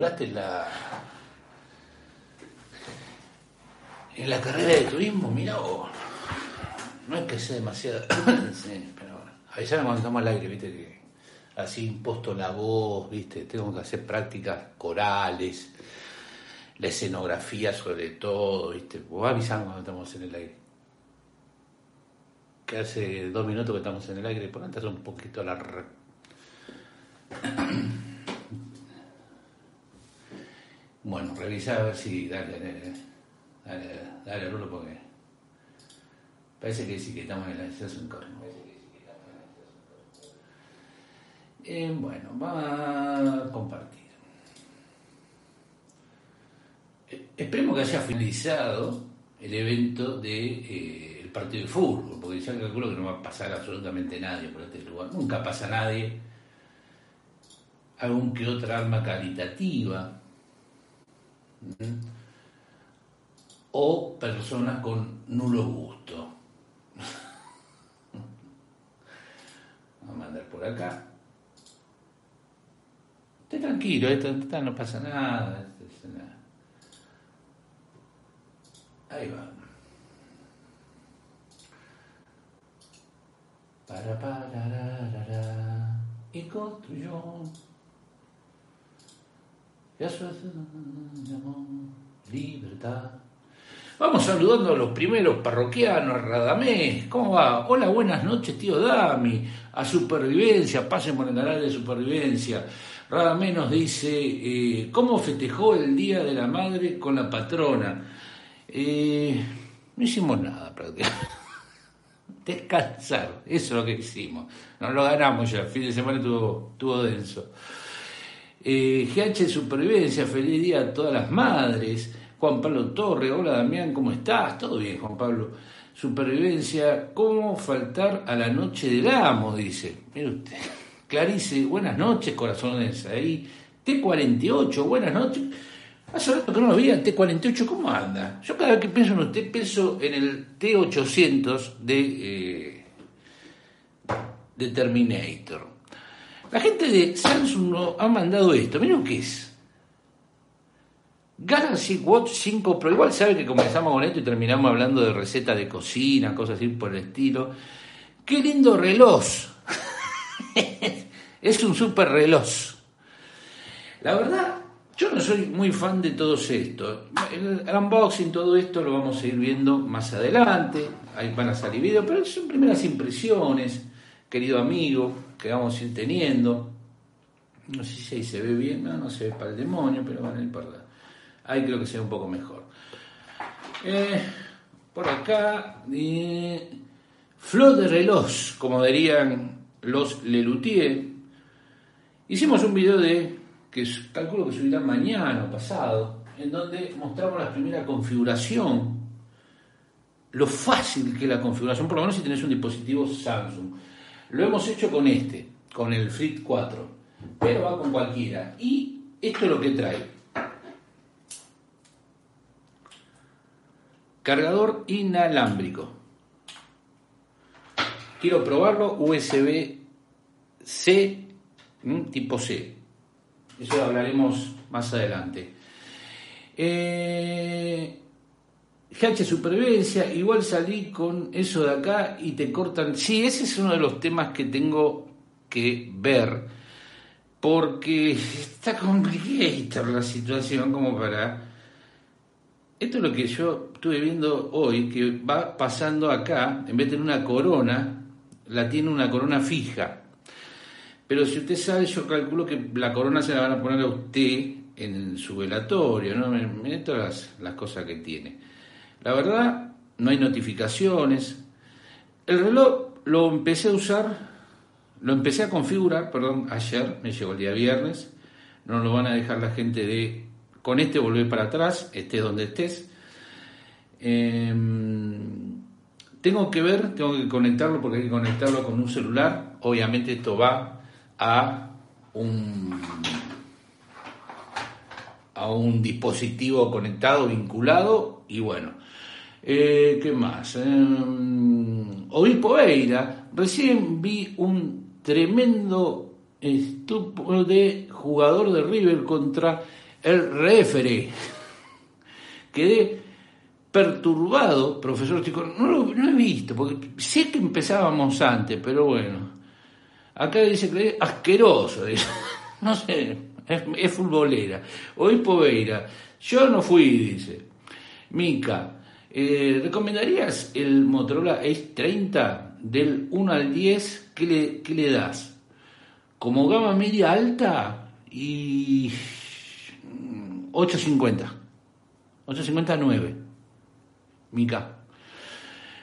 En la, en la carrera de turismo, mira, vos, no es que sea demasiado, sí, pero avisame cuando estamos al aire, viste, que así imposto la voz, viste, tengo que hacer prácticas corales, la escenografía sobre todo, viste, vos avisame cuando estamos en el aire. Que hace dos minutos que estamos en el aire, por antes un poquito la... Bueno, revisa a ver si. Dale, dale, dale, dale, Rulo, porque. Parece que sí que estamos en la estación Corno. Eh, bueno, va a compartir. Eh, esperemos que haya finalizado el evento del el partido de fútbol, porque ya calculo que no va a pasar absolutamente nadie por este lugar. Nunca pasa nadie. Algún que otra arma caritativa. O personas con nulo gusto. Vamos a mandar por acá. Esté tranquilo, esto, esto no pasa nada. Ahí va. Para, para, ra, ra, ra, y construyó ya libertad. Vamos saludando a los primeros parroquianos, Radamés. ¿Cómo va? Hola, buenas noches, tío Dami. A Supervivencia, pasen por el canal de Supervivencia. Radamés nos dice, eh, ¿cómo festejó el Día de la Madre con la patrona? Eh, no hicimos nada prácticamente. Descansar, eso es lo que hicimos. Nos lo ganamos ya, el fin de semana estuvo denso. Eh, GH Supervivencia, feliz día a todas las madres. Juan Pablo Torre, hola Damián, ¿cómo estás? Todo bien, Juan Pablo. Supervivencia, ¿cómo faltar a la noche del amo? Dice. Mire usted. Clarice, buenas noches, corazones ahí. T48, buenas noches. Hace rato que no lo veía, T48, ¿cómo anda? Yo cada vez que pienso en usted, pienso en el T800 de, eh, de Terminator. La gente de Samsung nos ha mandado esto. Miren qué es. Galaxy Watch 5 Pro. Igual sabe que comenzamos con esto y terminamos hablando de recetas de cocina, cosas así por el estilo. Qué lindo reloj. es un super reloj. La verdad, yo no soy muy fan de todo esto. El, el unboxing, todo esto lo vamos a ir viendo más adelante. Ahí van a salir videos, pero son primeras impresiones, querido amigo, que vamos a ir teniendo. No sé si ahí se ve bien, no, no se ve para el demonio, pero bueno, no importa. Ahí creo que se ve un poco mejor. Eh, por acá, eh, de reloj, como dirían los Lelutier. Hicimos un video de, que calculo que subirá mañana pasado, en donde mostramos la primera configuración, lo fácil que es la configuración, por lo menos si tenés un dispositivo Samsung. Lo hemos hecho con este, con el Flip 4, pero va con cualquiera. Y esto es lo que trae. Cargador inalámbrico. Quiero probarlo USB-C tipo C. Eso hablaremos más adelante. Eh, GH Supervivencia, igual salí con eso de acá y te cortan. Sí, ese es uno de los temas que tengo que ver. Porque está complicada la situación como para... Esto es lo que yo estuve viendo hoy, que va pasando acá, en vez de tener una corona, la tiene una corona fija. Pero si usted sabe, yo calculo que la corona se la van a poner a usted en su velatorio, ¿no? Miren todas las, las cosas que tiene. La verdad, no hay notificaciones. El reloj lo empecé a usar, lo empecé a configurar, perdón, ayer, me llegó el día viernes. no lo van a dejar la gente de con este volver para atrás, estés donde estés. Em, tengo que ver, tengo que conectarlo porque hay que conectarlo con un celular. Obviamente esto va a un a un dispositivo conectado, vinculado y bueno. Eh, ¿Qué más? Eh, Obispo Veira, recién vi un tremendo estupro de jugador de River contra el refere. Quedé perturbado, profesor no lo he visto, porque sé que empezábamos antes, pero bueno. Acá dice que es asqueroso, no sé, es, futbolera. Obispo Veira, yo no fui, dice. Mica, eh, ¿recomendarías el Motorola Ace 30 del 1 al 10? ¿Qué le, das? Como gama media alta y 850. 859. Mica.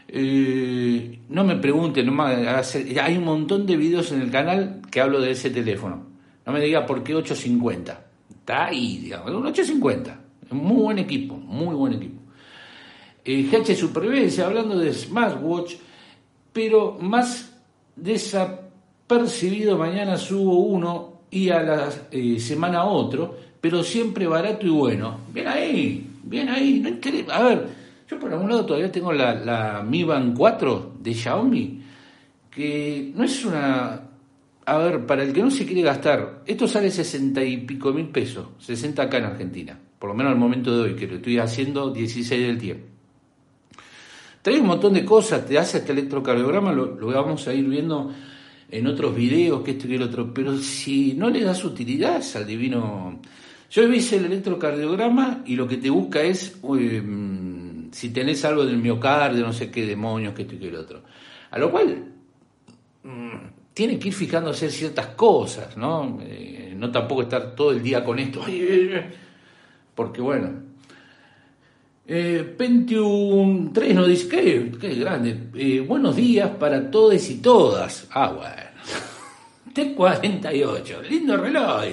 Eh, no me pregunten, no hay un montón de videos en el canal que hablo de ese teléfono. No me diga por qué 850. Está ahí, digamos, un 850. Muy buen equipo, muy buen equipo. Eh, GH Supervivencia, hablando de smartwatch, pero más desapercibido, mañana subo uno y a la eh, semana otro, pero siempre barato y bueno. Bien ahí, bien ahí. No a ver, yo por algún lado todavía tengo la, la Mi Band 4 de Xiaomi, que no es una a ver, para el que no se quiere gastar, esto sale 60 y pico mil pesos, 60 acá en Argentina, por lo menos al momento de hoy, que lo estoy haciendo 16 del tiempo. Trae un montón de cosas, te hace este electrocardiograma, lo, vamos a ir viendo en otros videos, que esto y el otro, pero si no le das utilidad al divino... Yo hice el electrocardiograma y lo que te busca es em, si tenés algo del miocardio, no sé qué demonios, que esto y el otro. A lo cual... Mm, tiene que ir fijándose en ciertas cosas, ¿no? Eh, no tampoco estar todo el día con esto, porque bueno. Eh, Pentium 3 nos dice, qué, qué grande, eh, buenos días para todos y todas. Ah, bueno. T48, lindo reloj.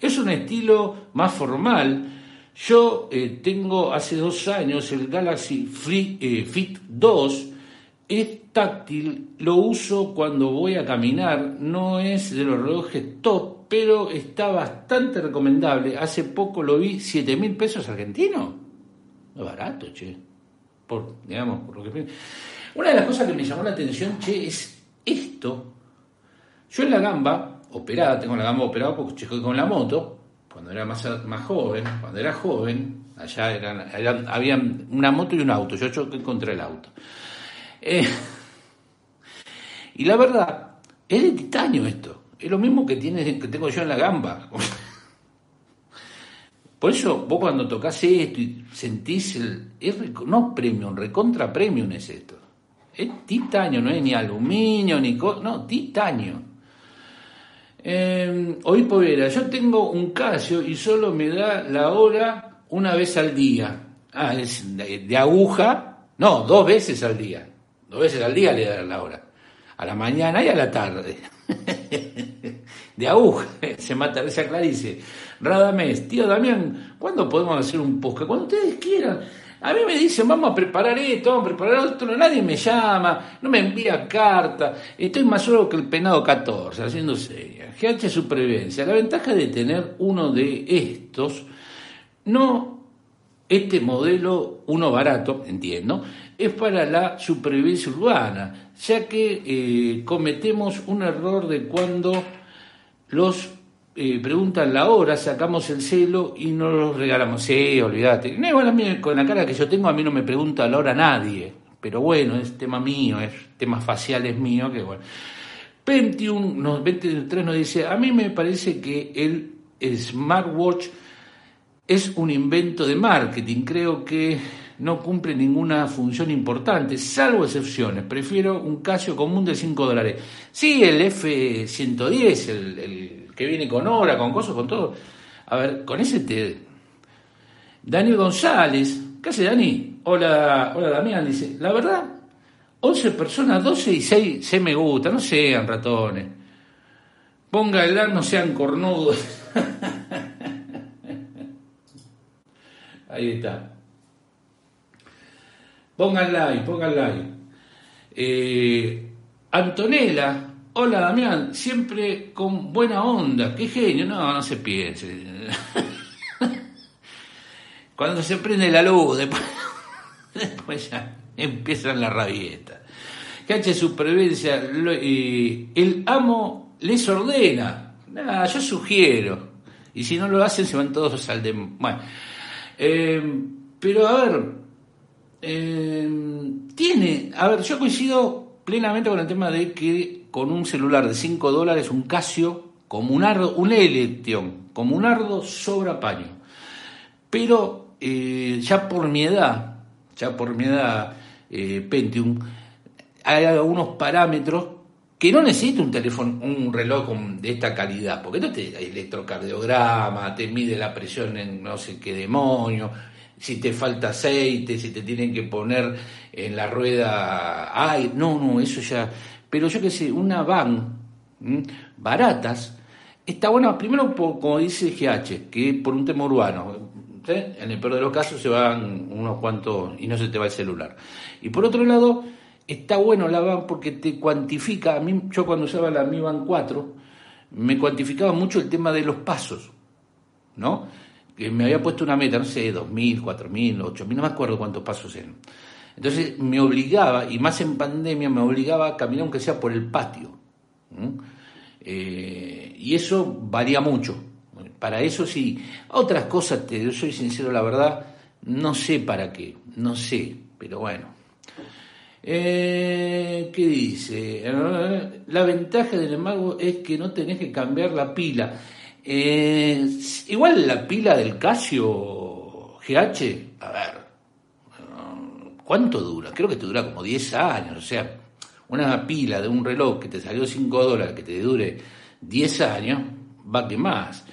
Es un estilo más formal. Yo eh, tengo hace dos años el Galaxy Free, Fit 2 es táctil, lo uso cuando voy a caminar, no es de los relojes top, pero está bastante recomendable. Hace poco lo vi, 7 mil pesos argentinos. Es barato, che. Por, digamos, por lo que... Una de las cosas que me llamó la atención, che, es esto. Yo en la gamba, operada, tengo la gamba operada porque chequé con la moto, cuando era más, más joven, cuando era joven, allá eran, eran, había una moto y un auto, yo choqué contra el auto. Eh, y la verdad, es de titanio esto. Es lo mismo que, tiene, que tengo yo en la gamba. Por eso vos cuando tocas esto y sentís el... no premium, recontra premium es esto. Es titanio, no es ni aluminio, ni... no, titanio. Eh, hoy Povera, yo tengo un Casio y solo me da la hora una vez al día. Ah, es de aguja, no, dos veces al día. Dos veces al día le dan la hora. A la mañana y a la tarde. de aguja. Se mata, se aclarice. Radamés, tío Damián, ¿cuándo podemos hacer un podcast? Cuando ustedes quieran. A mí me dicen, vamos a preparar esto, vamos a preparar otro, nadie me llama, no me envía carta, estoy más solo que el penado 14, haciendo seria. GH Supervivencia, la ventaja de tener uno de estos, no este modelo, uno barato, entiendo, es para la supervivencia urbana, ya que eh, cometemos un error de cuando los eh, preguntan la hora, sacamos el celo y no los regalamos. Sí, olvídate. No, bueno, con la cara que yo tengo, a mí no me pregunta la hora nadie. Pero bueno, es tema mío, es tema facial es mío, que bueno. 21, 23 nos dice, a mí me parece que el smartwatch es un invento de marketing. Creo que no cumple ninguna función importante, salvo excepciones. Prefiero un Casio común de 5 dólares. Sí, el F110, el, que viene con obra, con cosas, con todo. A ver, con ese te. Daniel González, ¿qué hace Dani? Hola, hola Damián, dice, la verdad, 11 personas, 12 y 6, 6 me gusta, no sean ratones. Ponga el dar, no sean cornudos. Ahí está. Pónganla ahí, pónganla ahí. Eh, Antonella, hola Damián, siempre con buena onda, qué genio, no, no se piense. Cuando se prende la luz, después, ya empiezan la rabieta. Cache supervivencia, el amo les ordena, nada, yo sugiero, y si no lo hacen se van todos al de... Bueno, eh, pero a ver, eh, tiene, a ver, yo coincido plenamente con el tema de que con un celular de 5 dólares, un Casio, como un ardo, un Electron, como un ardo sobra paño. Pero eh, ya por mi edad, ya por mi edad, eh, Pentium, hay algunos parámetros que no necesita un teléfono, un reloj de esta calidad, porque no te electrocardiograma, te mide la presión en no sé qué demonio, si te falta aceite, si te tienen que poner en la rueda, ay, no, no, eso ya, pero yo qué sé, una van baratas, está buena, primero como dice GH, que por un tema urbano, en el peor de los casos se van unos cuantos y no se te va el celular. Y por otro lado, está bueno la van porque te cuantifica, a mí yo cuando usaba la Mi Van 4, me cuantificaba mucho el tema de los pasos, ¿no? Que me había puesto una meta, no sé, 2.000, 4.000, 8.000, no me acuerdo cuántos pasos eran. Entonces me obligaba, y más en pandemia, me obligaba a caminar aunque sea por el patio. Eh, y eso varía mucho. Para eso sí. Otras cosas, te soy sincero, la verdad, no sé para qué, no sé, pero bueno. Eh, ¿Qué dice? La ventaja del mago es que no tenés que cambiar la pila. Eh, igual la pila del Casio GH, a ver, ¿cuánto dura? Creo que te dura como 10 años. O sea, una pila de un reloj que te salió 5 dólares, que te dure 10 años, va que más.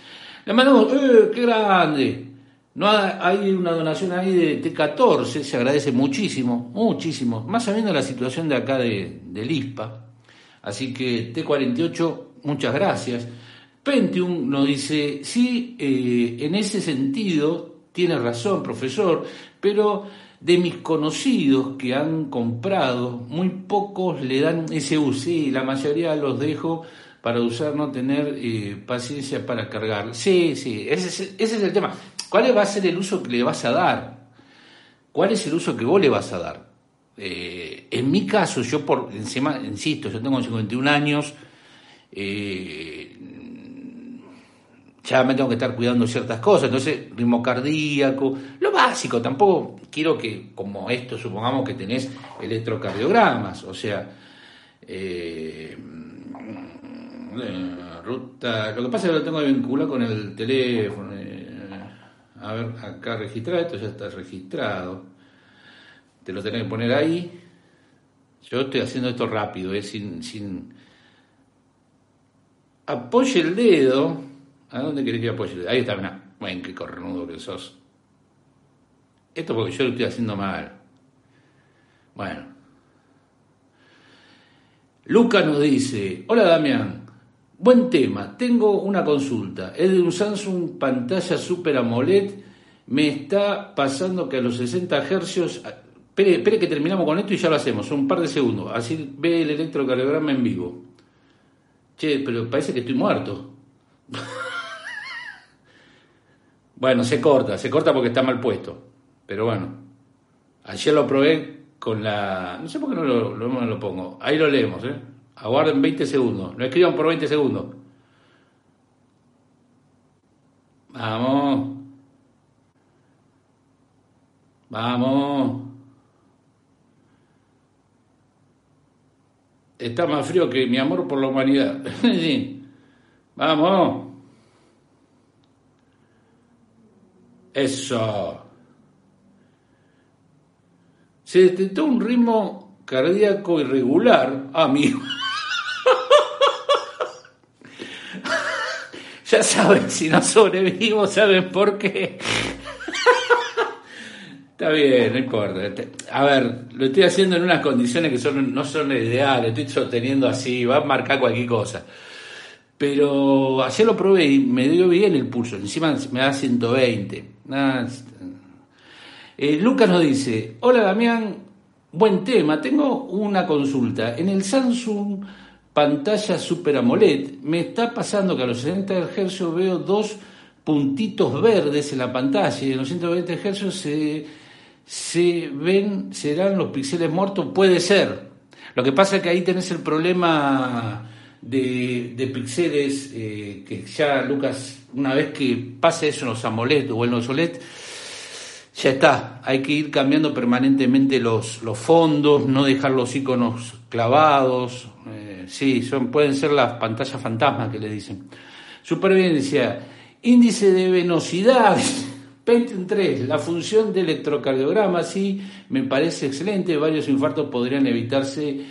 Le mandamos, ¡eh, qué grande! No hay una donación ahí de T14, se agradece muchísimo, muchísimo, más sabiendo la situación de acá de, del ISPA. Así que T48, muchas gracias. Pentium nos dice, sí, eh, en ese sentido tiene razón, profesor, pero de mis conocidos que han comprado, muy pocos le dan ese uso, sí, la mayoría los dejo para usar, no tener eh, paciencia para cargar. Sí, sí, ese es, el tema. ¿Cuál va a ser el uso que le vas a dar? ¿Cuál es el uso que vos le vas a dar? Eh, en mi caso, yo por encima, insisto, yo tengo 51 años, eh, ya me tengo que estar cuidando ciertas cosas, entonces ritmo cardíaco, básico, tampoco quiero que, como esto, supongamos que tenés electrocardiogramas, o sea, ruta. Lo que pasa es que lo tengo vinculado con el teléfono. Eh, a ver, acá registrado, esto ya está registrado. Te lo tenés que poner ahí. Yo estoy haciendo esto rápido, es sin, sin. Apoye el dedo. ¿A dónde querés que apoye el dedo? Ahí está, mirá. Bueno, qué cornudo que sos. Esto porque yo lo estoy haciendo mal. Bueno. Luca nos dice, hola Damián, Buen tema. Tengo una consulta. Es de un Samsung pantalla Super AMOLED. Me está pasando que a los 60 Hz. Espere, que terminamos con esto y ya lo hacemos. Un par de segundos. Así ve el electrocardiograma en vivo. Che, pero parece que estoy muerto. bueno, se corta. Se corta porque está mal puesto. Pero bueno. Ayer lo probé con la. No sé por qué no lo, pongo. Ahí lo leemos, ¿eh? Aguarden 20 segundos. No escriban por 20 segundos. Vamos. Vamos. Está más frío que mi amor por la humanidad. Vamos. Eso. Se detectó un ritmo cardíaco irregular, amigo. Ya saben, si no sobrevivimos, saben por qué. Está bien, no importa. A ver, lo estoy haciendo en unas condiciones que no son ideales, estoy sosteniendo así, va a marcar cualquier cosa. Pero ayer lo probé y me dio bien el pulso, encima me da 120. Eh, Lucas nos dice, hola Damián, buen tema, tengo una consulta. En el Samsung pantalla Super AMOLED me está pasando que a los 60 Hz veo dos puntitos verdes en la pantalla y en los 120 Hz se, ven, serán los píxeles muertos, puede ser. Lo que pasa es que ahí tenés el problema de, de píxeles eh, que ya Lucas, una vez que pase eso en los AMOLED o en los OLED, ya está, hay que ir cambiando permanentemente los, los fondos, no dejar los iconos clavados, eh, sí, son, pueden ser las pantallas fantasmas que le dicen. Supervivencia, índice de venosidad, Pentium 3, la función de electrocardiograma, sí, me parece excelente, varios infartos podrían evitarse,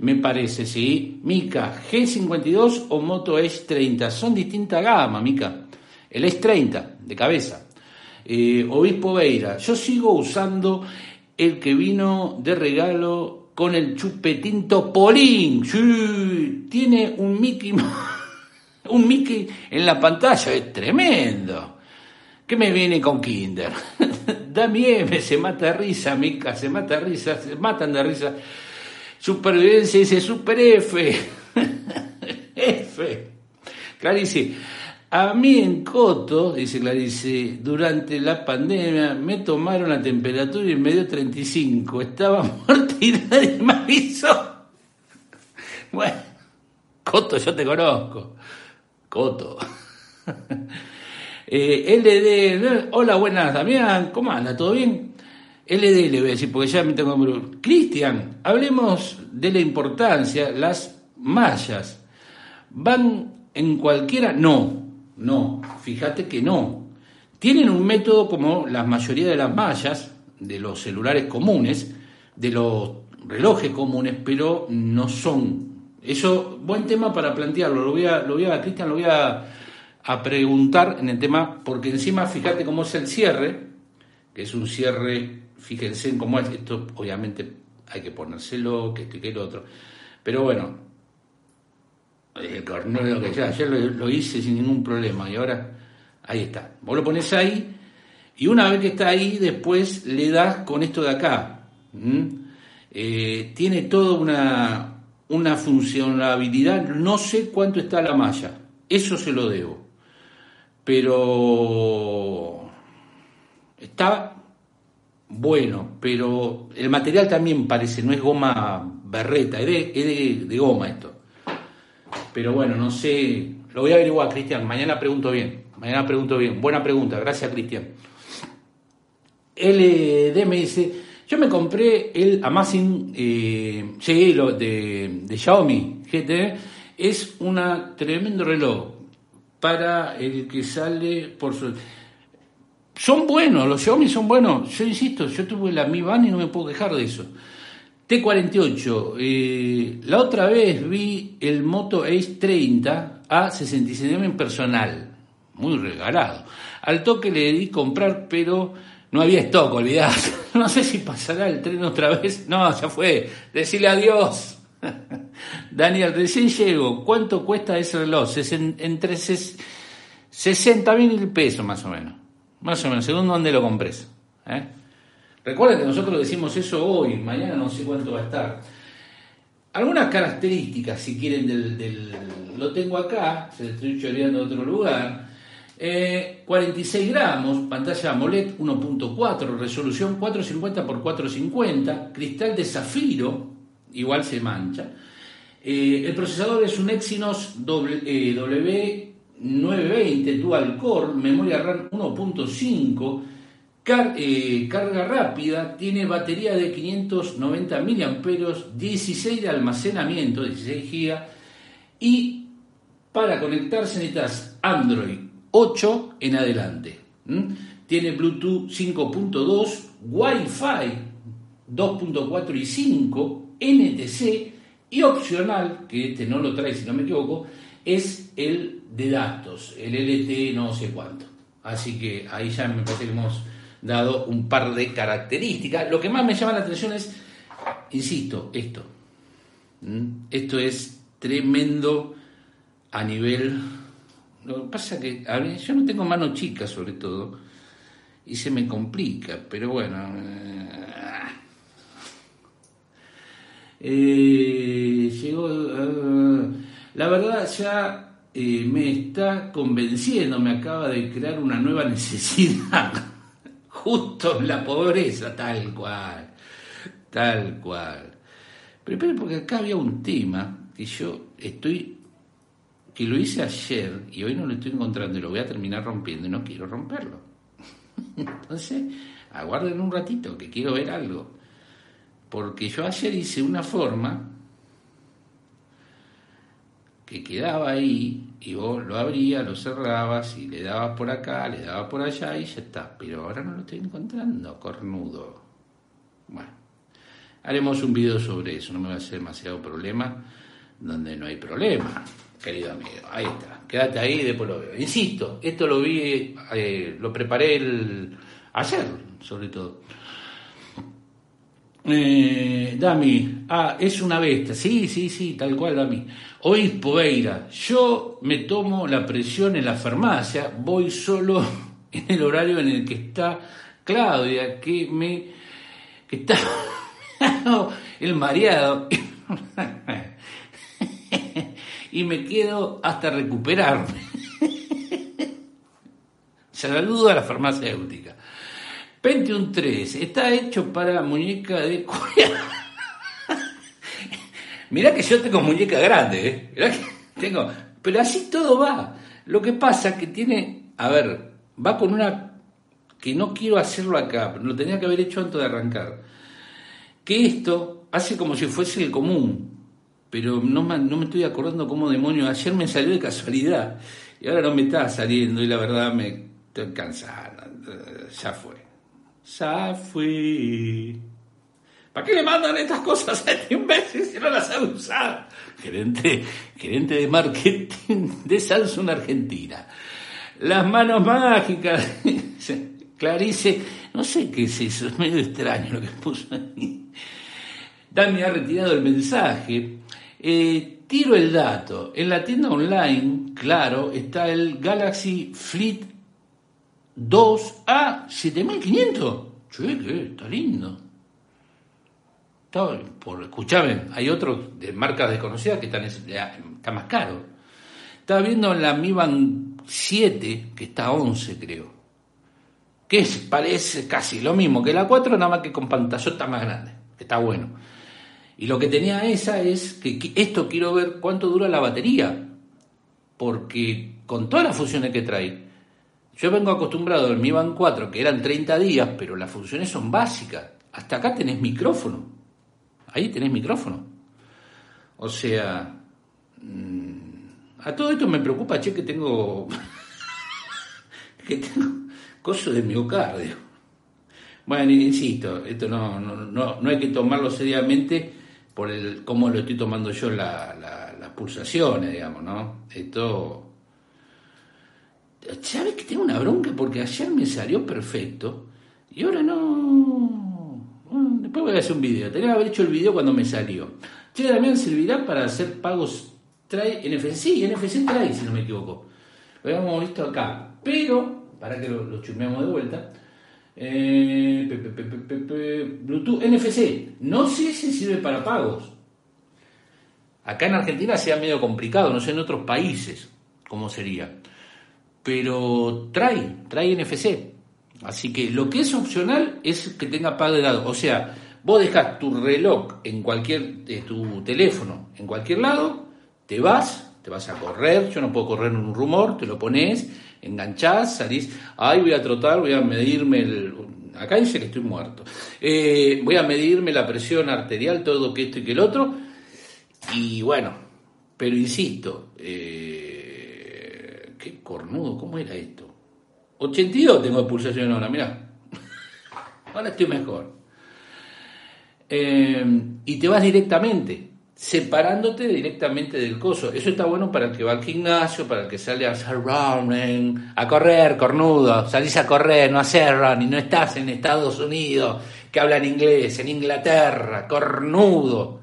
me parece, sí. Mica, G52 o Moto Edge 30, son distinta gama, Mica. El Edge 30, de cabeza. Eh, Obispo Beira, yo sigo usando el que vino de regalo con el chupetín Topolín. tiene un Mickey, un Mickey en la pantalla, es tremendo. ¿Qué me viene con Kinder? da miedo, se mata risa, Mica, se mata risa, se matan de risa. Supervivencia dice Super F. F. Clarice, a mí en Coto, dice Clarice, durante la pandemia me tomaron la temperatura y me dio 35. Estaba muerta y nadie me avisó. Bueno, Coto, yo te conozco. Coto. eh, LD, hola, buenas, Damián, ¿cómo anda? ¿Todo bien? LD le voy a decir, porque ya me tengo... Cristian, hablemos de la importancia, las mallas. ¿Van en cualquiera? No, no, fíjate que no. Tienen un método como la mayoría de las mallas, de los celulares comunes, de los relojes comunes, pero no son. Eso, buen tema para plantearlo. Lo voy a, lo voy a, Cristian, lo voy a, a preguntar en el tema, porque encima fíjate cómo es el cierre, que es un cierre, fíjense en cómo es, esto obviamente hay que ponérselo, que esto y que lo otro. Pero bueno, el cornero que ya, ayer lo, hice sin ningún problema y ahora ahí está. Vos lo pones ahí y una vez que está ahí, después le das con esto de acá. Eh, tiene toda una, una funcionalidad, no sé cuánto está la malla, eso se lo debo. Pero está bueno, pero el material también parece, no es goma berreta, es de goma esto. Pero bueno, no sé, lo voy a averiguar, Cristian. Mañana pregunto bien. Mañana pregunto bien. Buena pregunta, gracias, Cristian. LD me dice, yo me compré el Amazing, eh, de, de Xiaomi GT. Es un tremendo reloj para el que sale por su... Son buenos, los Xiaomi son buenos. Yo insisto, yo tuve la Mi Band y no me puedo quejar de eso. T48. Eh, la otra vez vi el Moto Ace 30 a 66 en personal. Muy regalado. Al toque le di comprar, pero no había stock, olvidad. No sé si pasará el tren otra vez. No, ya fue. Decirle adiós. Daniel, recién llego. ¿Cuánto cuesta ese reloj? entre 60 mil pesos más o menos. Más o menos, según dónde lo compres. ¿eh? Recuerden que nosotros decimos eso hoy, mañana no sé cuánto va a estar. Algunas características, si quieren, del, lo tengo acá, se lo estoy choreando de otro lugar. 46 eh, gramos, pantalla AMOLED 1.4, resolución 450 x 450, cristal de zafiro, igual se mancha. Eh, el procesador es un Exynos W920 eh, Dual Core, memoria RAM 1.5 eh, carga rápida, tiene batería de 590 mAh, 16 de almacenamiento, 16 GB, y para conectarse necesitas Android 8 en adelante. Tiene Bluetooth 5.2, Wi-Fi 2.4 y 5, NTC y opcional, que este no lo trae si no me equivoco, es el de datos, el LT no sé cuánto. Así que ahí ya me parece dado un par de características. Lo que más me llama la atención es, insisto, esto. ¿Mm? Esto es tremendo a nivel... Lo que pasa que a yo no tengo mano chica sobre todo, y se me complica, pero bueno. eh, eh, llegó. eh, la verdad, ya me está convenciendo, me acaba de crear una nueva necesidad. Justo la pobreza, tal cual. Tal cual. Primero, porque acá había un tema que yo estoy. que lo hice ayer y hoy no lo estoy encontrando y lo voy a terminar rompiendo y no quiero romperlo. Entonces, aguarden un ratito que quiero ver algo. Porque yo ayer hice una forma que quedaba ahí y vos lo abrías, lo cerrabas y le dabas por acá, le dabas por allá y ya está. Pero ahora no lo estoy encontrando, cornudo. Bueno, haremos un video sobre eso, no me va a hacer demasiado problema donde no hay problema, querido amigo. Ahí está, quédate ahí y después lo veo. Insisto, esto lo vi, eh, lo preparé el, ayer, sobre todo. Eh, Dami, ah, es una bestia. Sí, sí, sí, tal cual, Dami. Hoy Poveira, yo me tomo la presión en la farmacia, voy solo en el horario en el que está Claudia, que me. que está. el mareado. y me quedo hasta recuperarme. Saludo a la farmacéutica. Pentium 3 está hecho para muñeca de cuerda. Mirá que yo tengo muñeca grande, ¿eh? Tengo. Pero así todo va. Lo que pasa que tiene. A ver, va con una. que no quiero hacerlo acá, pero lo tenía que haber hecho antes de arrancar. Que esto hace como si fuese el común. Pero no, me- estoy acordando cómo demonios. Ayer me salió de casualidad. Y ahora no me está saliendo. Y la verdad me estoy cansado. Ya fue. Ya fui. ¿Para qué le mandan estas cosas a este imbécil si no las sabe usar? Gerente, gerente de marketing de Samsung Argentina. Las manos mágicas. Clarice, no sé qué es eso, es medio extraño lo que puso ahí. Dami ha retirado el mensaje. Eh, tiro el dato. En la tienda online, claro, está el Galaxy Fleet 2 a 7500. Che, que está lindo. Está, por, escuchame, hay otros de marcas desconocidas que están, está más caro. Estaba viendo la Mi Band 7, que está a 11 creo. Que parece casi lo mismo que la 4, nada más que con pantallota más grande. Que está bueno. Y lo que tenía esa es que qui- esto quiero ver cuánto dura la batería. Porque con todas las funciones que trae, yo vengo acostumbrado al Mi Band 4, que eran 30 días, pero las funciones son básicas. Hasta acá tenés micrófono. Ahí tenés micrófono. O sea, mm, a todo esto me preocupa, che, que tengo. que tengo coso de miocardio. Bueno, insisto, esto no, no, no, no hay que tomarlo seriamente por el cómo lo estoy tomando yo la- las pulsaciones, digamos, ¿no? Esto. ¿Sabes que tengo una bronca? Porque ayer me salió perfecto y ahora no. Después voy a hacer un video. Tenía que haber hecho el video cuando me salió. Che, Damián, ¿servirá para hacer pagos? Trae NFC, sí, NFC trae, si no me equivoco. Lo habíamos visto acá. Pero, para que lo, lo chusmeamos de vuelta. eh, Bluetooth NFC. No sé si sirve para pagos. Acá en Argentina sea medio complicado, no sé en otros países cómo sería. Pero trae, trae NFC. Así que lo que es opcional es que tenga pago de lado. O sea, vos dejas tu reloj en cualquier, eh, tu teléfono en cualquier lado, te vas, te vas a correr, yo no puedo correr en un rumor, te lo pones, enganchás, salís, ay voy a trotar, voy a medirme el... Acá dice que estoy muerto. Eh, voy a medirme la presión arterial, todo que esto y que el otro. Y bueno, pero insisto, eh, qué cornudo, ¿cómo era esto? 82 tengo de pulsación ahora, mirá. Ahora estoy mejor. Eh, y te vas directamente, separándote directamente del coso. Eso está bueno para el que va al gimnasio, para el que sale a hacer running, a correr, cornudo. Salís a correr, no hacer running, no estás en Estados Unidos, que hablan inglés, en Inglaterra, cornudo.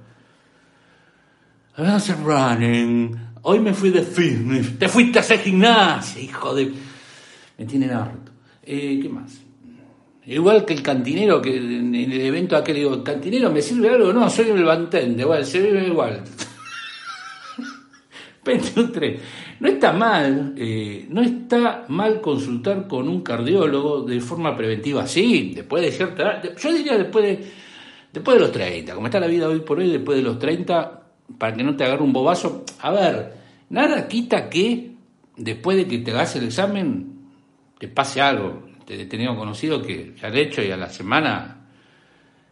A hacer running. Hoy me fui de fitness. Te fuiste a hacer gimnasia, hijo de. Me tienen harto. Eh, ¿Qué más? Igual que el cantinero, que en el evento aquel digo, ¿cantinero me sirve algo? No, soy el bantende, igual, se vive igual. 21.3. No está mal, eh, no está mal consultar con un cardiólogo de forma preventiva, sí, después de cierta yo diría después de, después de los 30, como está la vida hoy por hoy, después de los 30, para que no te agarre un bobazo. A ver, nada quita que después de que te hagas el examen te pase algo. Te he tenido conocido que ya han hecho y a la semana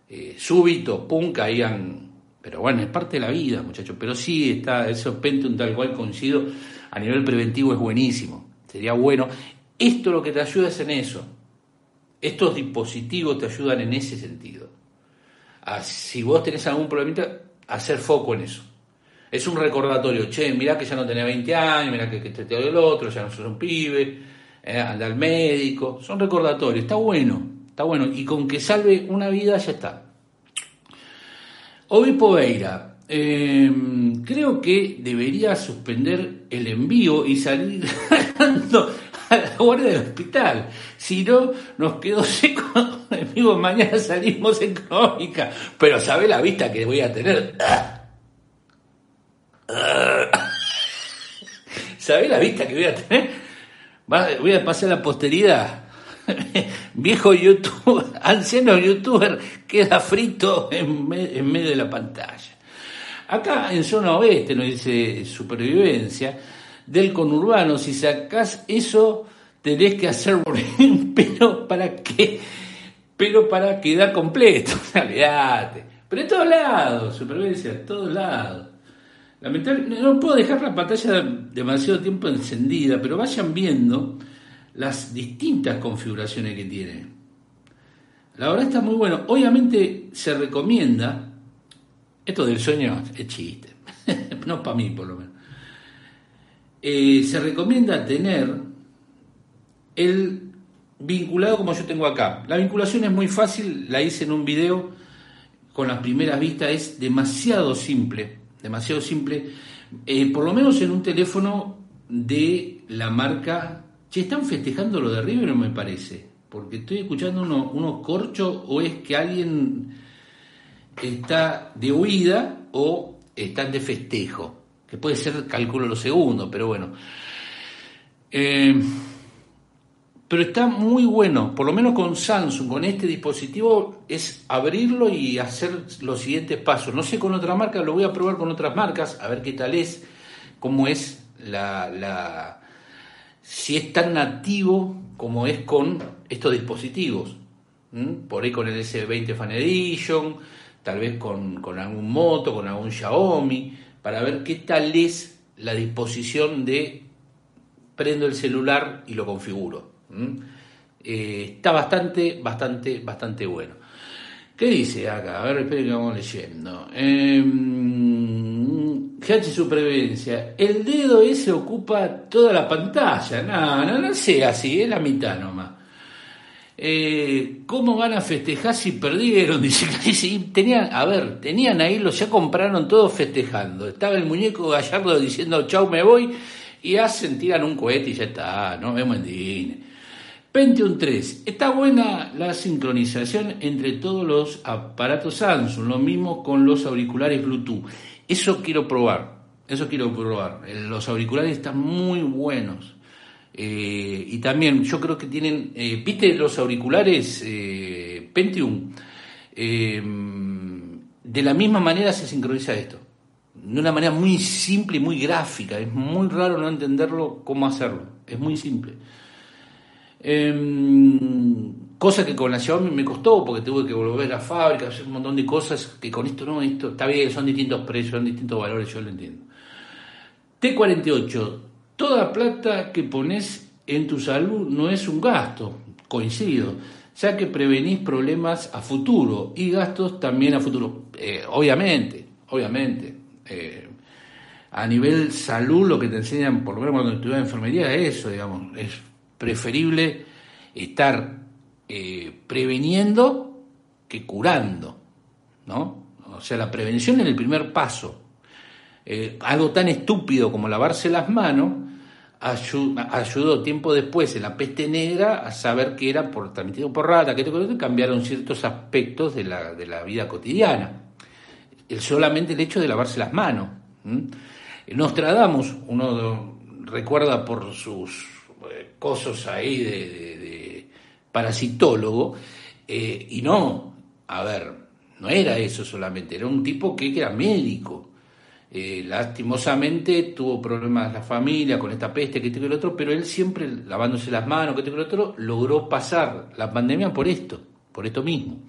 eh, súbito, pum, caían pero bueno, es parte de la vida, muchachos. Pero sí está, eso un tal cual coincido, a nivel preventivo es buenísimo. Sería bueno. Esto lo que te ayuda es en eso. Estos dispositivos te ayudan en ese sentido. si vos tenés algún problemita, hacer foco en eso. Es un recordatorio, che, mirá que ya no tenés 20 años, mirá que, que te el otro, ya no sos un pibe, eh, anda al médico. Son recordatorios, está bueno, está bueno. Y con que salve una vida ya está. Obispo Beira, em, creo que debería suspender el envío y salir ganando a la guardia del hospital. Si no, nos quedó seco. Amigo, mañana salimos en crónica. Pero sabe la vista que voy a tener. ¿Sabe la vista que voy a tener? voy a pasar la posteridad. viejo youtuber, anciano youtuber, queda frito en, medio de la pantalla. Acá en zona oeste nos dice supervivencia del conurbano, si sacás eso tenés que hacer pero para qué, pero para quedar completo, Pero en todos lados, supervivencia, en todos lados. Lamentablemente, no puedo dejar la pantalla demasiado tiempo encendida, pero vayan viendo las distintas configuraciones que tiene. La verdad está muy bueno. Obviamente se recomienda, esto del sueño es chiste, no para mí por lo menos. Eh, se recomienda tener el vinculado como yo tengo acá. La vinculación es muy fácil, la hice en un video con las primeras vistas, es demasiado simple, demasiado simple, eh, por lo menos en un teléfono de la marca Che, ¿están festejando lo de River me parece? Porque estoy escuchando unos corchos o es que alguien está de huida o están de festejo. Que puede ser, calculo lo segundo, pero bueno. Eh, pero está muy bueno, por lo menos con Samsung, con este dispositivo, es abrirlo y hacer los siguientes pasos. No sé con otra marca, lo voy a probar con otras marcas, a ver qué tal es, cómo es la si es tan nativo como es con estos dispositivos. Por ahí con el S20 Fan Edition, tal vez con, algún moto, con algún Xiaomi, para ver qué tal es la disposición de prendo el celular y lo configuro. Eh, está bastante, bastante, bastante bueno. ¿Qué dice acá? A ver, esperen que vamos leyendo. Eh, GH Supervivencia, el dedo ese ocupa toda la pantalla. No, no, no sea así, es la mitad nomás. Eh, ¿Cómo van a festejar si perdieron? Dice, tenían, a ver, tenían ahí, los ya compraron todos festejando. Estaba el muñeco Gallardo diciendo chau me voy y hacen, tiran un cohete y ya está, no vemos en. 21.3. Está buena la sincronización entre todos los aparatos Samsung, lo mismo con los auriculares Bluetooth. Eso quiero probar, eso quiero probar. Eh, los auriculares están muy buenos. Eh, y también yo creo que tienen, eh, viste los auriculares Pentium, de la misma manera se sincroniza esto. De una manera muy simple y muy gráfica. Es muy raro no entenderlo cómo hacerlo. Es muy simple. Em, cosa que con la Xiaomi me costó porque tuve que volver a fábrica, hacer un montón de cosas que con esto no, esto está bien, son distintos precios, son distintos valores, yo lo entiendo. T48, toda plata que pones en tu salud no es un gasto, coincido, ya que prevenís problemas a futuro y gastos también a futuro. Eh, obviamente, obviamente. Eh, a nivel salud lo que te enseñan, por lo menos cuando estudias enfermería, es eso, digamos, es preferible estar eh, preveniendo que curando, ¿no? O sea, la prevención es el primer paso. Eh, algo tan estúpido como lavarse las manos, ayudó tiempo después en la peste negra a saber que era por, transmitido por rata, que cambiaron ciertos aspectos de la, de la vida cotidiana. El, solamente el hecho de lavarse las manos. Nostradamus, uno recuerda por sus cosos ahí de, parasitólogo, eh, y no, a ver, no era eso solamente, era un tipo que era médico eh, lastimosamente tuvo problemas la familia con esta peste, que este que el otro, pero él siempre lavándose las manos, que este que el otro, logró pasar la pandemia por esto, por esto mismo.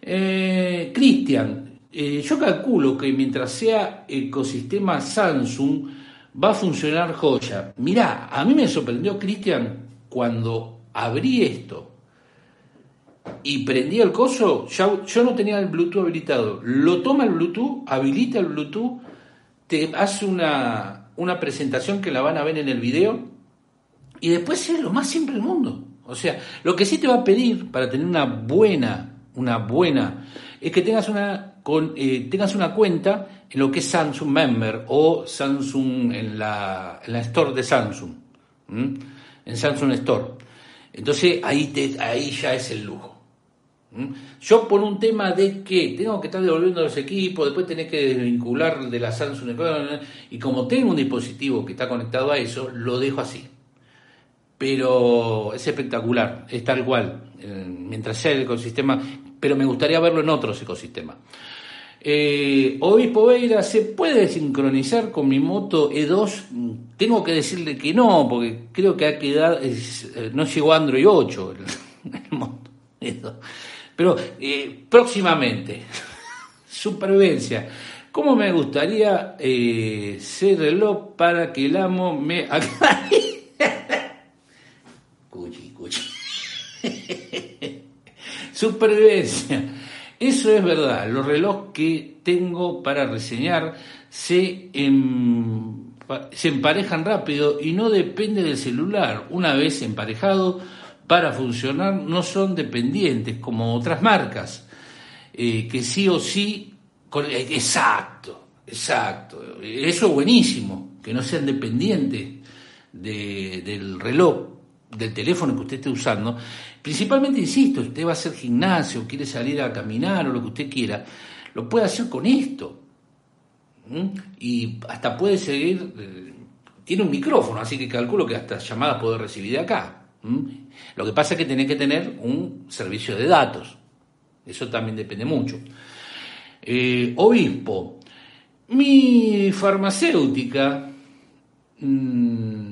Eh, Cristian, eh, yo calculo que mientras sea ecosistema Samsung, va a funcionar joya. Mirá, a mí me sorprendió, Cristian, cuando abrí esto y prendí el coso, ya, yo no tenía el Bluetooth habilitado. Lo toma el Bluetooth, habilita el Bluetooth, te hace una, una presentación que la van a ver en el video y después es lo más simple del mundo. O sea, lo que sí te va a pedir para tener una buena, una buena, es que tengas una, con, eh, tengas una cuenta en lo que es Samsung Member o Samsung en la, en la Store de Samsung, en Samsung Store. Entonces ahí, te, ahí ya es el lujo. Yo por un tema de que tengo que estar devolviendo los equipos, después tenés que desvincular de la Samsung y como tengo un dispositivo que está conectado a eso, lo dejo así. Pero es espectacular, es tal cual, eh, mientras sea el ecosistema, pero me gustaría verlo en otros ecosistemas. Eh, Obispo Veira, ¿se puede sincronizar con mi moto E2? Tengo que decirle que no, porque creo que ha quedado, eh, no llegó Android 8 el, moto E2. Pero eh, próximamente, supervivencia. ¿Cómo me gustaría eh, ser reloj para que el amo me... cuchi, cuchi. supervivencia. Eso es verdad. Los relojes que tengo para reseñar se, em, se emparejan rápido y no depende del celular. Una vez emparejado, para funcionar no son dependientes como otras marcas, eh, que sí o sí, eh, exacto, exacto, eso es buenísimo, que no sean dependientes del reloj, del teléfono que usted esté usando, principalmente, insisto, usted va a hacer gimnasio, quiere salir a caminar o lo que usted quiera, lo puede hacer con esto. Y hasta puede seguir, eh, tiene un micrófono, así que calculo que hasta llamadas puede recibir de acá. Lo que pasa es que tenés que tener un servicio de datos. Eso también depende mucho. Eh, obispo, mi farmacéutica mm,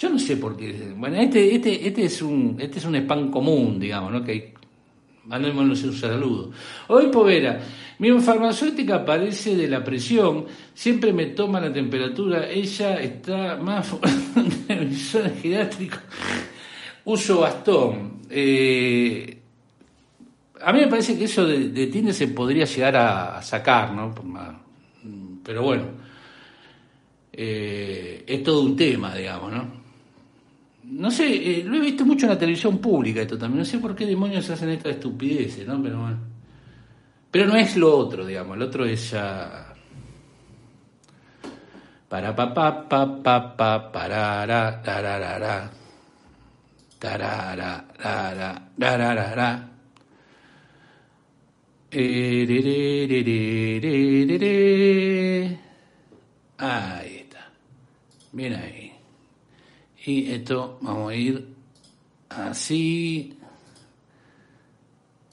yo no sé por qué. Bueno, este, este, este es un, este es un spam común, digamos, ¿no? Que mandémonos un saludo. Obispo Vera, mi farmacéutica padece de la presión, siempre me toma la temperatura, ella está más geriátrico, uso bastón. Eh, a mí me parece que eso de, de se podría llegar a, sacar, ¿no? Pero bueno, eh, es todo un tema, digamos, ¿no? No sé, eh, lo he visto mucho en la televisión pública esto también, no sé por qué demonios hacen estas estupideces, ¿no? Pero bueno. Pero no es lo otro, digamos, el otro es ya... Para pa pa pa pa pa parara tararara tarara Ahí está. Bien ahí. Y esto vamos a ir así,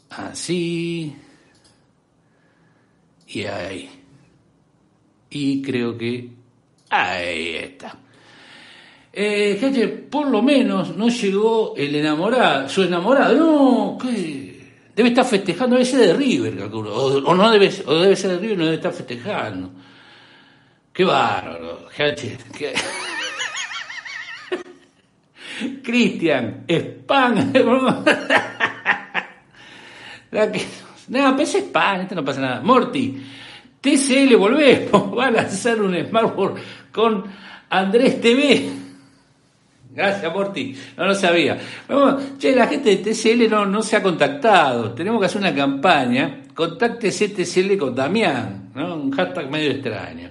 así, y ahí. Y creo que ahí está. Eh, gente, por lo menos no llegó el enamorado, su enamorado, no, ¿qué? Debe estar festejando, debe ser de River, O, no debe, o debe ser de River, no debe estar festejando. Qué bárbaro, gente. Cristian, spam. Que no, pero es spam, esto no pasa nada. Morty, TCL volvés, va a lanzar un smartphone con Andrés TV. Gracias, Morty. No lo sabía. che, la gente de TCL no, no se ha contactado. Tenemos que hacer una campaña. Contáctese TCL con Damián. ¿no? Un hashtag medio extraño.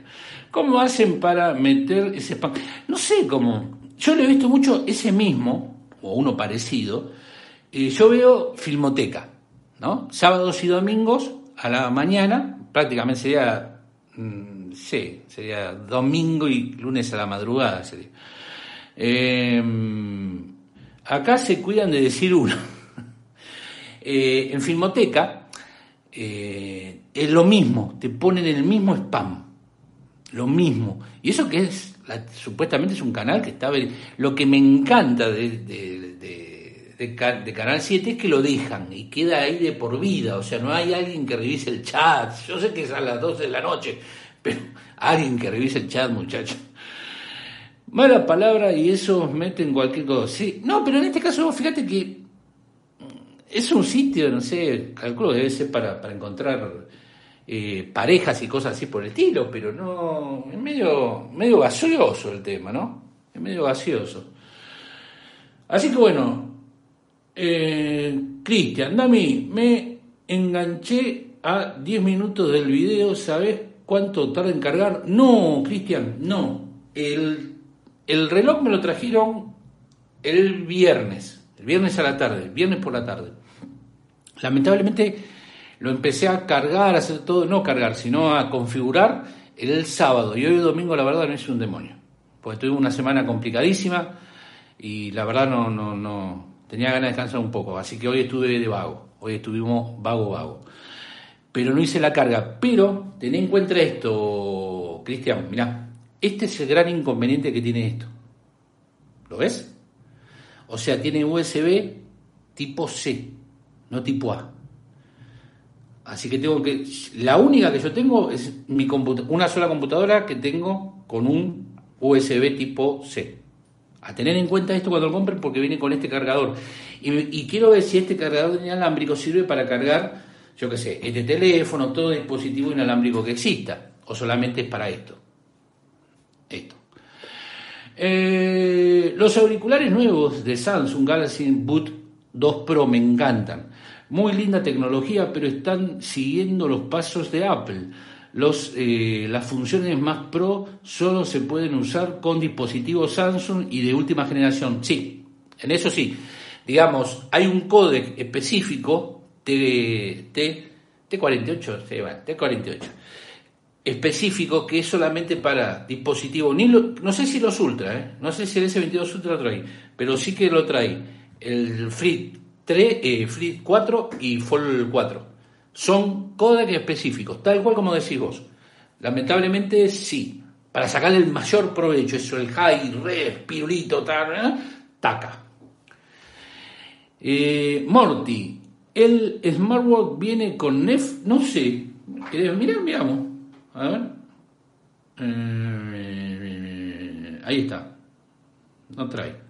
¿Cómo hacen para meter ese spam? No sé cómo. Yo le he visto mucho ese mismo, o uno parecido. Eh, yo veo Filmoteca, ¿no? Sábados y domingos a la mañana, prácticamente sería, mm, sí, sería domingo y lunes a la madrugada. Sería. Em, acá se cuidan de decir uno. Eh, en Filmoteca eh, es lo mismo, te ponen el mismo spam, lo mismo. Y eso que es, supuestamente es un canal que está... Lo que me encanta de, de, Canal 7 es que lo dejan y queda ahí de por vida, o sea, no hay alguien que revise el chat. Yo sé que es a las 12 de la noche, pero alguien que revise el chat, muchachos. Mala palabra y eso meten cualquier cosa. Sí, no, pero en este caso, fíjate que es un sitio, no sé, calculo que debe ser para, para encontrar eh, parejas y cosas así por el estilo, pero no, es medio, medio gaseoso el tema, ¿no? Es medio gaseoso. Así que bueno, eh, Cristian, Dami, me enganché a 10 minutos del video, ¿sabes cuánto tarda en cargar? No, Cristian, no. El, el reloj me lo trajeron el viernes, el viernes a la tarde, viernes por la tarde. Lamentablemente lo empecé a cargar, a hacer todo, no cargar, sino a configurar el sábado. Y hoy domingo, la verdad, no es un demonio. Porque tuve una semana complicadísima y la verdad no, no, no, tenía ganas de descansar un poco. Así que hoy estuve de vago. Hoy estuvimos vago, vago. Pero no hice la carga. Pero ten en cuenta esto, Cristian, mirá. Este es el gran inconveniente que tiene esto. ¿Lo ves? O sea, tiene USB tipo C no tipo A. Así que tengo que. La única que yo tengo es mi una sola computadora que tengo con un USB tipo C. A tener en cuenta esto cuando lo compren porque viene con este cargador. Y, quiero ver si este cargador inalámbrico sirve para cargar, yo qué sé, este teléfono, todo dispositivo inalámbrico que exista. O solamente es para esto. Esto. Eh, los auriculares nuevos de Samsung Galaxy Boot 2 Pro me encantan. Muy linda tecnología, pero están siguiendo los pasos de Apple. Los, eh, las funciones más pro solo se pueden usar con dispositivos Samsung y de última generación. Sí, en eso sí. Digamos, hay un códec específico, T, T, T48, T48, específico que es solamente para dispositivos, no sé si los Ultra, ¿eh? no sé si el S22 Ultra trae, pero sí que lo trae el Free 3, eh, Flip 4 y Fold 4. Son codecs específicos, tal cual como decís vos. Lamentablemente sí. Para sacarle el mayor provecho, eso, el high, res, pirulito, tal, ¿eh? taca. Eh, Morty, el smartwatch viene con NEF, no sé. Mirá, miramos. A ver. Eh, ahí está. No trae.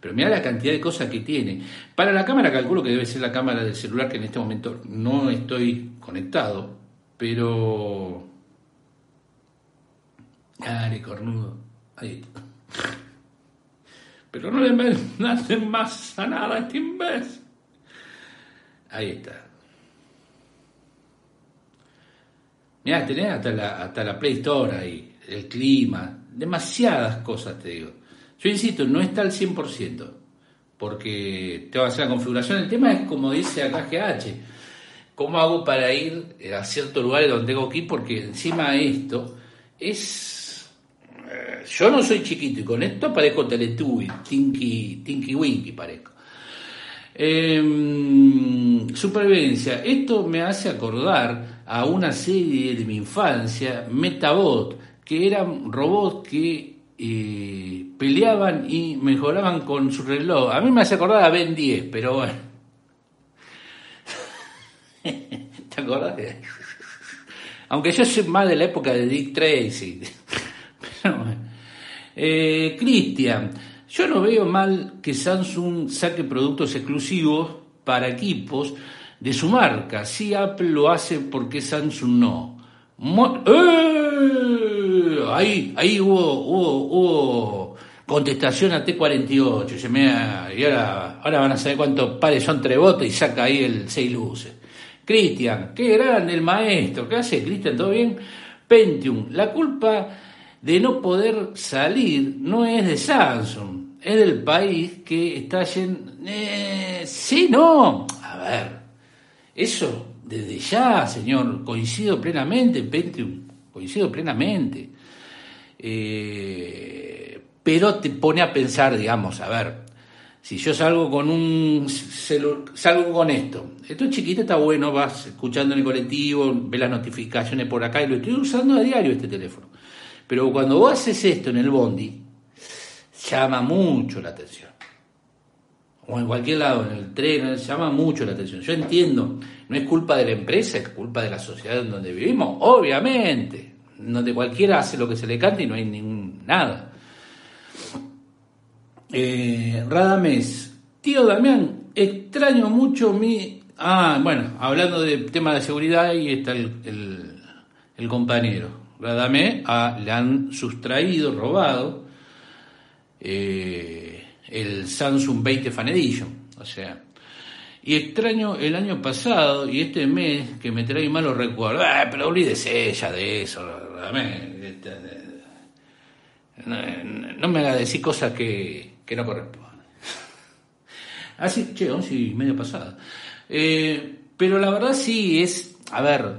Pero mira la cantidad de cosas que tiene. Para la cámara calculo que debe ser la cámara del celular que en este momento no estoy conectado, pero... Dale, cornudo. Ahí está. Pero no le hacen más a nada este imbécil. Ahí está. Mira, tenés hasta la, hasta la Play Store ahí, el clima, demasiadas cosas te digo. Yo insisto, no está al 100%, porque tengo que hacer la configuración. El tema es como dice acá GH, ¿cómo hago para ir a ciertos lugares donde tengo que ir? Porque encima esto es... Eh, yo no soy chiquito y con esto parezco Teletubby, Tinky, Tinky Winky parezco. Em, supervivencia. Esto me hace acordar a una serie de mi infancia, Metabot, que eran robots que y peleaban y mejoraban con su reloj. A mí me hace acordar a Ben 10, pero bueno. ¿Te acordás? Aunque yo soy más de la época de Dick Tracy. Eh, Cristian, yo no veo mal que Samsung saque productos exclusivos para equipos de su marca. Si Apple lo hace, ¿por qué Samsung no? ¡Eh! Ahí, ahí hubo, hubo, contestación a T48. Se me y ahora, ahora van a saber cuántos pares son tres botes y saca ahí el seis luces. Cristian, qué grande el maestro. ¿Qué hace, Cristian? ¿Todo bien? Pentium. La culpa de no poder salir no es de Samsung, es del país que está lleno... Eh, sí, no. A ver, eso desde ya, señor, coincido plenamente, Pentium, coincido plenamente. Eh, pero te pone a pensar, digamos, a ver, si yo salgo con un salgo con esto, esto es chiquito, está bueno, vas escuchando en el colectivo, ves las notificaciones por acá y lo estoy usando a diario este teléfono. Pero cuando vos haces esto en el bondi, llama mucho la atención. O en cualquier lado, en el tren, llama mucho la atención. Yo entiendo, no es culpa de la empresa, es culpa de la sociedad en donde vivimos, obviamente. Donde cualquiera hace lo que se le cante y no hay ningún, nada. Eh, Radamés, tío Damián, extraño mucho mi... Ah, bueno, hablando de tema de seguridad, ahí está el, el, compañero. Radamés le han sustraído, robado eh, el Samsung 20 Fan Edition. O sea, y extraño el año pasado y este mes que me trae malos recuerdos. Ah, pero olvídese ya de eso, Este, no, me haga decir cosas que, que no corresponde. Así, che, once y media pasada. Eh, pero la verdad sí es, a ver,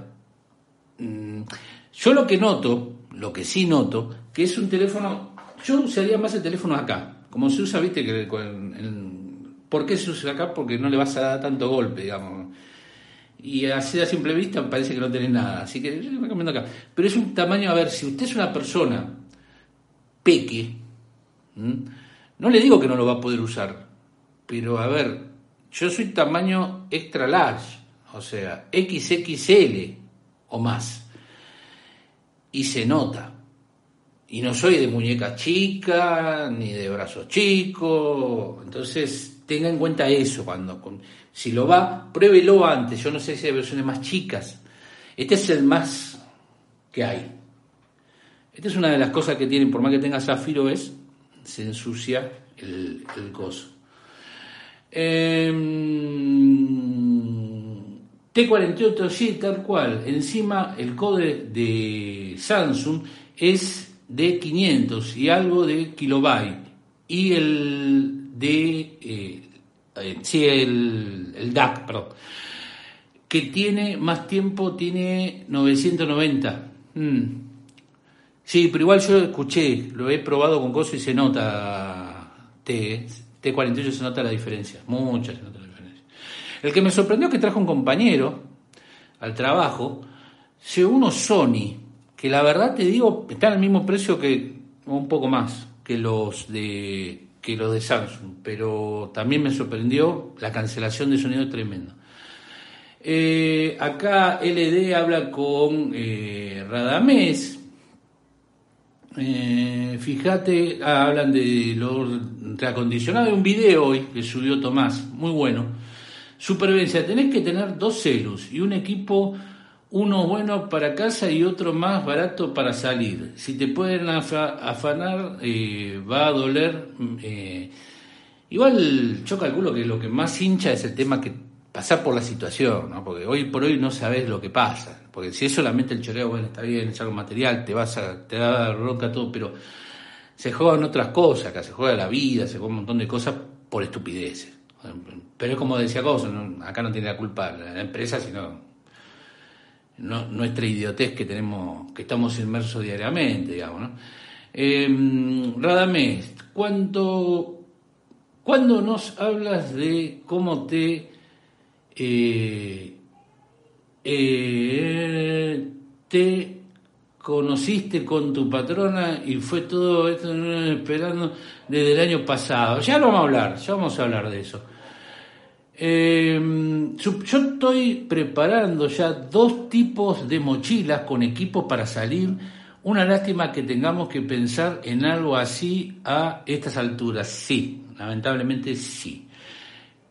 mm, yo lo que noto, lo que sí noto, que es un teléfono, yo usaría más el teléfono acá, como se usa, viste, que ¿por qué se usa acá? Porque no le vas a dar tanto golpe, digamos. Y así a simple vista parece que no tenés nada, así que yo recomiendo acá. Pero es un tamaño, a ver, si usted es una persona peque, no le digo que no lo va a poder usar, pero a ver, yo soy tamaño extra large, o sea, XXL o más. Y se nota. Y no soy de muñeca chica, ni de brazos chicos. Entonces, tenga en cuenta eso cuando... si lo va, pruébelo antes. Yo no sé si hay versiones más chicas. Este es el más que hay. Esta es una de las cosas que tienen, por más que tenga zafiro, es se ensucia el, coso. Em, T48, sí, tal cual. Encima el code de Samsung es de 500 y algo de kilobyte. Y el de. Eh, eh, sí, el, el DAC, perdón. Que tiene más tiempo, tiene 990. Sí, pero igual yo escuché, lo he probado con cosas y se nota T, T48 se nota la diferencia, mucha se nota la diferencia. El que me sorprendió es que trajo un compañero al trabajo, se uno Sony, que la verdad te digo, está al mismo precio que, un poco más, que los de que los de Samsung, pero también me sorprendió la cancelación de sonido tremendo. Eh, acá LD habla con eh, Radamés, eh, fíjate, hablan de lo reacondicionado, de un video hoy que subió Tomás, muy bueno. Supervivencia, tenés que tener dos celos y un equipo, uno bueno para casa y otro más barato para salir. Si te pueden afanar, eh, va a doler. Eh, igual yo calculo que lo que más hincha es el tema que pasar por la situación, ¿no? porque hoy por hoy no sabes lo que pasa. Porque si es solamente el choreo, bueno, está bien, es algo material, te vas a, te da bronca todo, pero se juegan otras cosas, acá se juega la vida, se juega un montón de cosas por estupideces. Pero es como decía Cosa, acá no tiene la culpa la empresa, sino nuestra idiotez que tenemos, que estamos inmersos diariamente, digamos, ¿no? Eh, Radamés, ¿cuándo, ¿cuándo nos hablas de cómo te eh, eh, te conociste con tu patrona y fue todo esto esperando desde el año pasado. Ya lo vamos a hablar, ya vamos a hablar de eso. Em, yo estoy preparando ya dos tipos de mochilas con equipos para salir. Una lástima que tengamos que pensar en algo así a estas alturas. Sí, lamentablemente sí.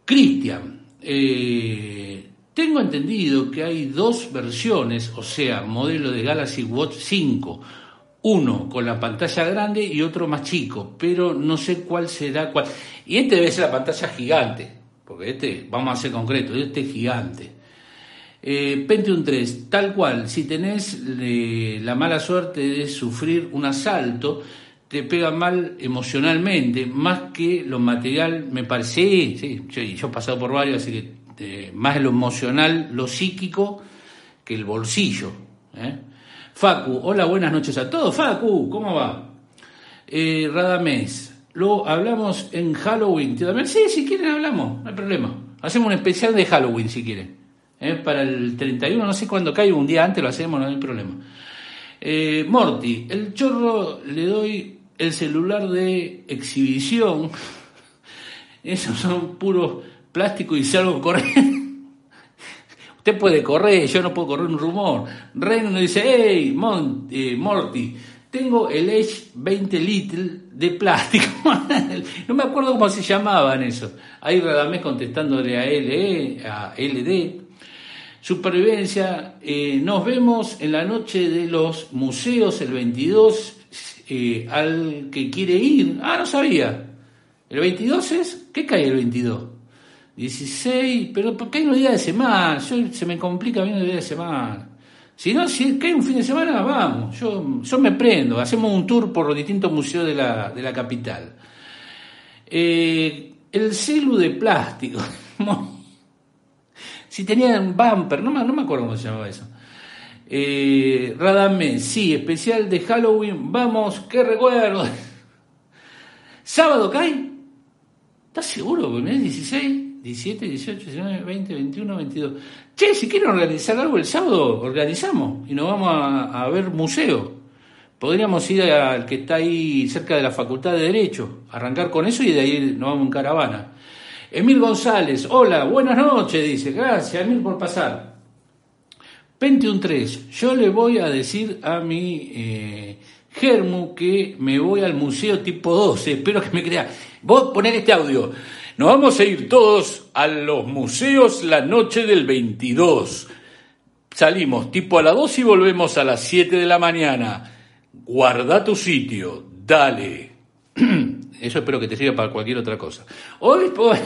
Cristian, eh, tengo entendido que hay dos versiones, o sea, modelo de Galaxy Watch 5, uno con la pantalla grande y otro más chico, pero no sé cuál será cuál. Y este debe ser la pantalla gigante, porque este, vamos a ser concretos, este es gigante. Eh, Pentium 3, tal cual, si tenés eh, la mala suerte de sufrir un asalto, te pega mal emocionalmente, más que lo material, me parece, sí, yo, he pasado por varios, así que eh, más lo emocional, lo psíquico, que el bolsillo. ¿eh? Facu, hola, buenas noches a todos. Facu, ¿cómo va? Radamés, lo hablamos en Halloween. Sí, si quieren hablamos, no hay problema. Hacemos un especial de Halloween si quieren. ¿eh? Para el 31, no sé cuándo cae, un día antes lo hacemos, no hay problema. Eh, Morty, el chorro le doy el celular de exhibición. Esos son puros plásticos y salgo corriendo. Usted puede correr, yo no puedo correr un rumor. Reino dice, hey, eh, Morty, tengo el Edge 20 Little de plástico. no me acuerdo cómo se llamaban eso. Ahí Radamés contestándole a LD. Supervivencia, eh, nos vemos en la noche de los museos el 22 eh, al que quiere ir. Ah, no sabía. ¿El 22 es? ¿Qué cae el 22? 16, pero ¿por qué hay unos días de semana? se me complica bien los días de semana. Si no, si cae un fin de semana, vamos. Yo, yo me prendo. Hacemos un tour por los distintos museos de la, de la capital. Eh, el celu de plástico. si tenían bumper, no me, no me acuerdo cómo se llamaba eso. Eh, Radamés, sí, especial de Halloween. Vamos, qué recuerdo. ¿Sábado cae? ¿Estás seguro? Porque es 16. 17, 18, 19, 20, 21, 22. Che, si quieren organizar algo el sábado, organizamos y nos vamos a, ver museo. Podríamos ir al que está ahí cerca de la Facultad de Derecho, arrancar con eso y de ahí nos vamos en caravana. Emil González, hola, buenas noches, dice. Gracias, Emil, por pasar. Pentium 3, yo le voy a decir a mi eh, Germu que me voy al museo tipo 12, espero que me crea. Vos poner este audio. Nos vamos a ir todos a los museos la noche del 22. Salimos tipo a las 2 y volvemos a las 7 de la mañana. Guarda tu sitio, dale. Eso espero que te sirva para cualquier otra cosa. Hoy, pues,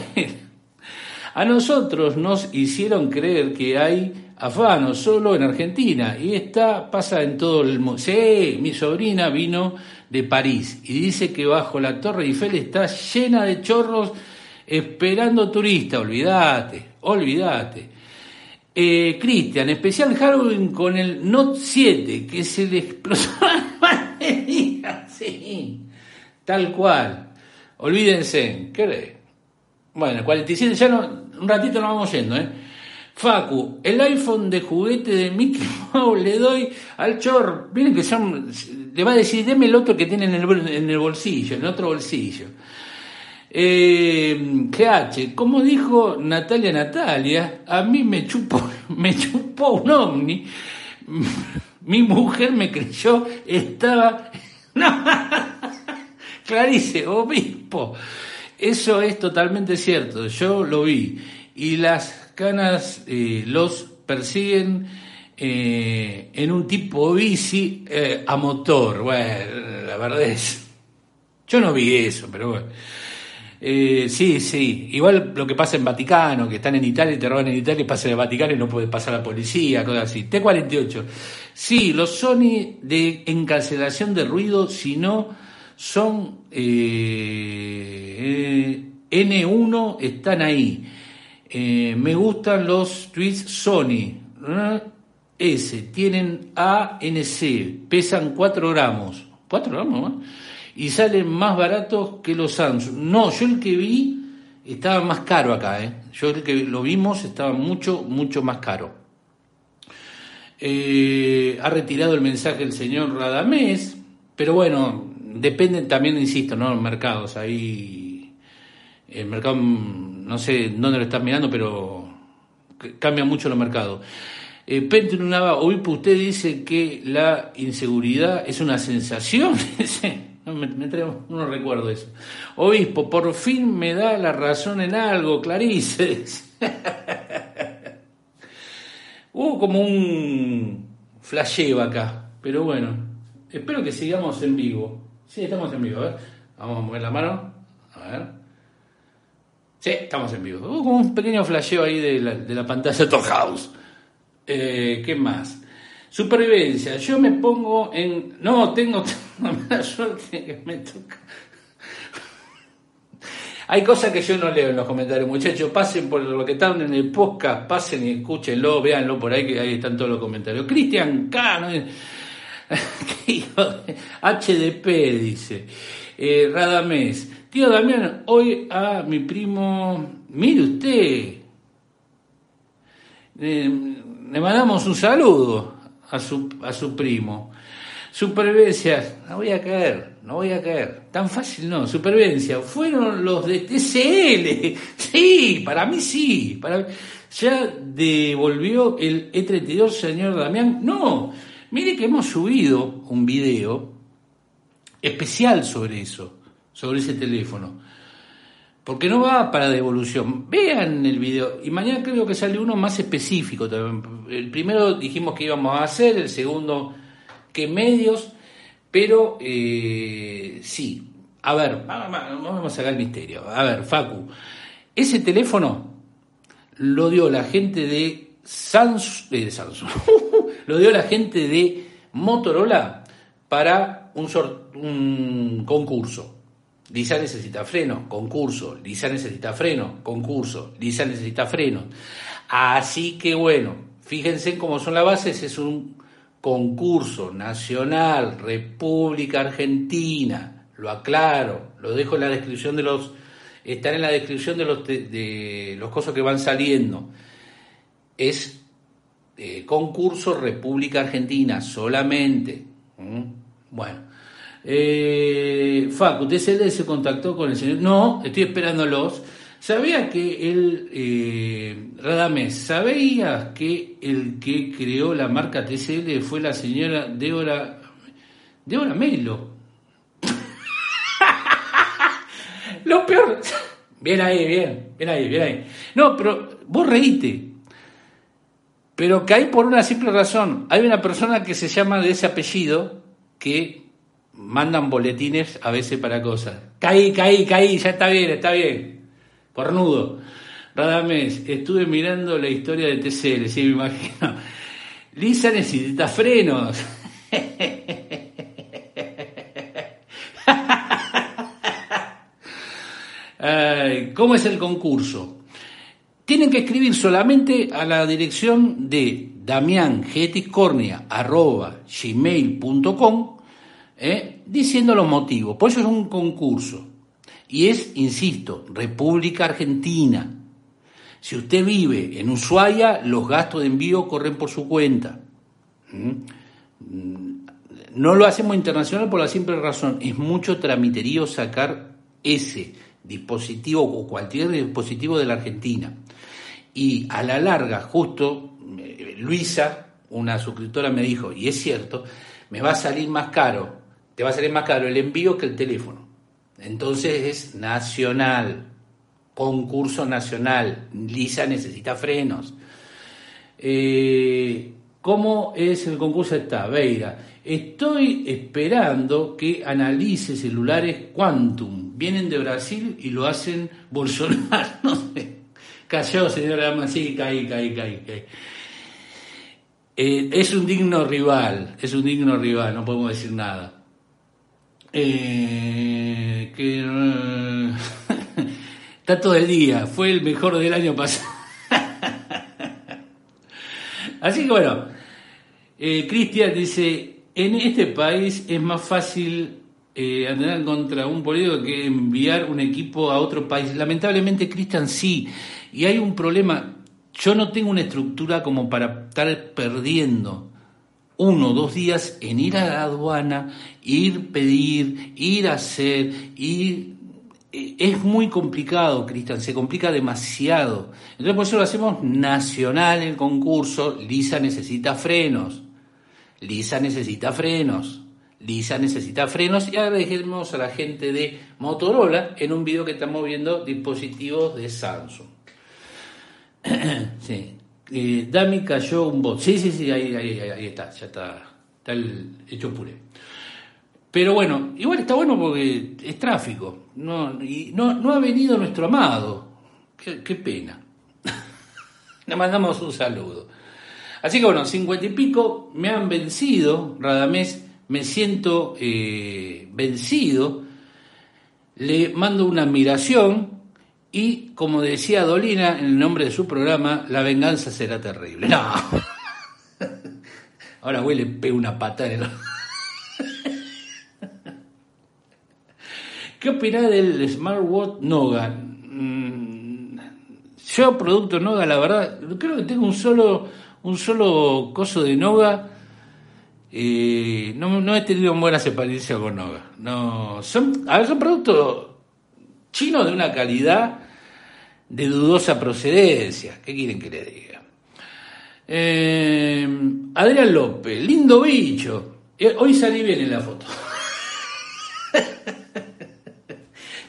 a nosotros nos hicieron creer que hay afano solo en Argentina y esta pasa en todo el mundo. Sí, mi sobrina vino de París y dice que bajo la Torre Eiffel está llena de chorros Esperando turista, olvídate, olvídate. Eh, Cristian, especial Halloween con el Note 7, que se le explotó la batería. Sí, tal cual. Olvídense, ¿qué Bueno, 47, ya no, un ratito nos vamos yendo, ¿eh? Facu, el iPhone de juguete de Mickey Mouse le doy al chor. Miren que son, le va a decir, deme el otro que tiene en el, en el bolsillo, en el otro bolsillo. Eh, GH, como dijo Natalia Natalia, a mí me chupó, me chupó un ovni. Mi mujer me creyó, estaba. No, Clarice, obispo. Eso es totalmente cierto, yo lo vi. Y las canas eh, los persiguen eh, en un tipo bici eh, a motor. Bueno, la verdad es. Yo no vi eso, pero bueno. Eh, sí, sí. Igual lo que pasa en Vaticano, que están en Italia y te roban en Italia y pasan en Vaticano y no puede pasar la policía, cosas así. T48. Sí, los Sony de encarcelación de ruido, si no son eh, N1, están ahí. Eh, me gustan los tweets Sony. S, tienen ANC, pesan 4 gramos. ¿4 gramos? Y salen más baratos que los Samsung. No, yo el que vi estaba más caro acá, ¿eh? yo el que lo vimos estaba mucho, mucho más caro. Eh, ha retirado el mensaje el señor Radamés, pero bueno, dependen también, insisto, ¿no? Los mercados, ahí el mercado, no sé dónde lo están mirando, pero cambia mucho los mercados. Eh, Pente Nava, usted dice que la inseguridad es una sensación. Me, me no recuerdo eso. Obispo, por fin me da la razón en algo, Clarice. Hubo como un flasheo acá, pero bueno, espero que sigamos en vivo. Sí, estamos en vivo, a ver. Vamos a mover la mano. A ver. Sí, estamos en vivo. Hubo como un pequeño flasheo ahí de la, de la pantalla Top House. Eh, ¿Qué más? Supervivencia. Yo me pongo en. No, tengo, tengo suerte que me toca. Hay cosas que yo no leo en los comentarios, muchachos. Pasen por lo que están en el podcast, pasen y escúchenlo, véanlo por ahí, que ahí están todos los comentarios. Cristian K. ¿no? HDP dice. Eh, Radamés. Tío Damián, hoy a mi primo. Mire usted. Eh, le mandamos un saludo a su, a su primo. Supervivencia, no voy a caer, no voy a caer. Tan fácil no, supervivencia. Fueron los de TCL. Sí, para mí sí. Para... Ya devolvió el E32, señor Damián. No, mire que hemos subido un video especial sobre eso, sobre ese teléfono. Porque no va para devolución. Vean el video. Y mañana creo que sale uno más específico. El primero dijimos que íbamos a hacer, el segundo que medios, pero eh, sí. A ver, vamos a sacar el misterio. A ver, Facu, ese teléfono lo dio la gente de Samsung, eh, Samsung lo dio la gente de Motorola para un, un concurso. Lisa necesita freno, concurso. Lisa necesita freno, concurso. Lisa necesita freno. Así que bueno, fíjense cómo son las bases. Es un concurso nacional, República Argentina, lo aclaro, lo dejo en la descripción de los, están en la descripción de los, de, los cosas que van saliendo. Es eh, concurso República Argentina solamente. Bueno, eh, Facu, TCL se contactó con el señor. No, estoy esperándolos. ¿Sabía que el eh, Radamés, sabía que el que creó la marca TCL fue la señora Débora, Débora Melo? Lo peor, bien ahí, bien, bien ahí, bien ahí. No, pero vos reíte, pero que hay por una simple razón. Hay una persona que se llama de ese apellido que mandan boletines a veces para cosas. Caí, caí, caí, ya está bien, está bien pornudo. Radamés, estuve mirando la historia de TCL, sí, me imagino. Lisa necesita frenos. ¿Cómo es el concurso? Tienen que escribir solamente a la dirección de damiangetiscornia.gmail.com eh, diciendo los motivos. Por eso es un concurso. Y es, insisto, República Argentina. Si usted vive en Ushuaia, los gastos de envío corren por su cuenta. ¿Mm? No lo hacemos internacional por la simple razón, es mucho tramiterío sacar ese dispositivo o cualquier dispositivo de la Argentina. Y a la larga, justo eh, Luisa, una suscriptora, me dijo, y es cierto, me va a salir más caro, te va a salir más caro el envío que el teléfono. Entonces es nacional, concurso nacional. Lisa necesita frenos. Eh, ¿Cómo es el concurso esta? Veira, estoy esperando que analice celulares Quantum. Vienen de Brasil y lo hacen Bolsonaro. No sé. Cayó, señora sí, caí, caí, caí. Eh, es un digno rival, es un digno rival, no podemos decir nada. Eh, que está todo el día, fue el mejor del año pasado. Así que bueno, eh, Cristian dice, en este país es más fácil eh, andar contra un político que enviar un equipo a otro país. Lamentablemente, Cristian, sí. Y hay un problema. Yo no tengo una estructura como para estar perdiendo uno o dos días en ir a la aduana, ir pedir, ir a hacer, ir... Eh, es muy complicado, Cristian, se complica demasiado. Entonces por eso lo hacemos nacional el concurso. Lisa necesita frenos. Lisa necesita frenos. Lisa necesita frenos y agradecemos a la gente de Motorola en un video que estamos viendo dispositivos de Samsung. sí eh, Dami cayó un bot. Sí, sí, sí, ahí, ahí, ahí está, ya está, está el hecho puré. Pero bueno, igual está bueno porque es tráfico. No, y no, no ha venido nuestro amado. Qué, pena. Le mandamos un saludo. Así que bueno, cincuenta y pico me han vencido, Radamés, me siento eh, vencido, le mando una admiración y como decía Dolina en el nombre de su programa, la venganza será terrible. No. Ahora voy le pego una patada en el... ¿Qué opinás del smartwatch Noga? Mm, yo, producto Noga, la verdad, creo que tengo un solo, un solo coso de Noga. y no, no he tenido buenas experiencias con Noga. No, son, a ver, son productos chinos de una calidad de dudosa procedencia. ¿Qué quieren que le diga? Eh, Adrián López, lindo bicho. Eh, hoy salí bien en la foto.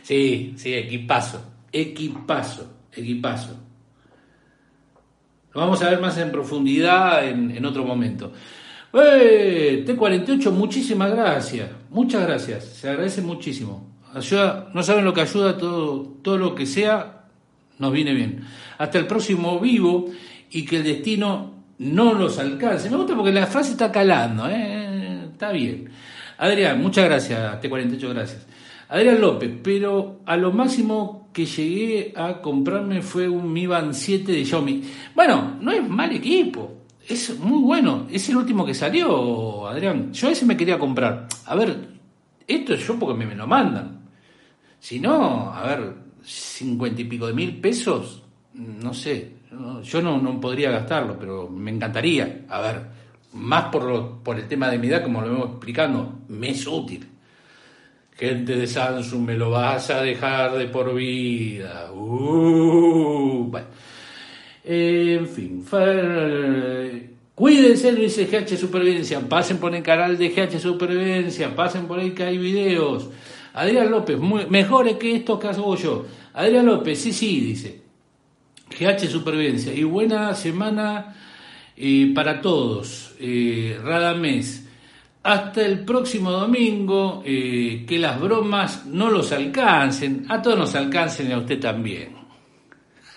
Sí, sí, equipazo, equipazo, equipazo. Lo vamos a ver más en profundidad en, otro momento. ¡Eh! T48, muchísimas gracias. Muchas gracias. Se agradece muchísimo. Ayuda, no saben lo que ayuda, todo, todo lo que sea nos viene bien. Hasta el próximo vivo y que el destino no los alcance. Me gusta porque la frase está calando, ¿eh? está bien. Adrián, muchas gracias, T48, gracias. Adrián López, pero a lo máximo que llegué a comprarme fue un Mi Band 7 de Xiaomi. Bueno, no es mal equipo, es muy bueno, es el último que salió, Adrián. Yo ese me quería comprar. A ver, esto es yo porque me, lo mandan. Si no, a ver, cincuenta y pico de mil pesos, no sé, yo no, no podría gastarlo, pero me encantaría. A ver, más por, por el tema de mi edad, como lo vemos explicando, me es útil. Gente de Samsung, me lo vas a dejar de por vida. Uh, bueno. en fin, cuídense, lo dice GH Supervivencia. Pasen por el canal de GH Supervivencia. Pasen por ahí que hay videos. Adrián López, mejores que estos que hago yo. Adrián López, sí, sí, dice. GH Supervivencia. Y buena semana eh, para todos. Eh, Radamés. Hasta el próximo domingo, eh, que las bromas no los alcancen, a todos nos alcancen y a usted también.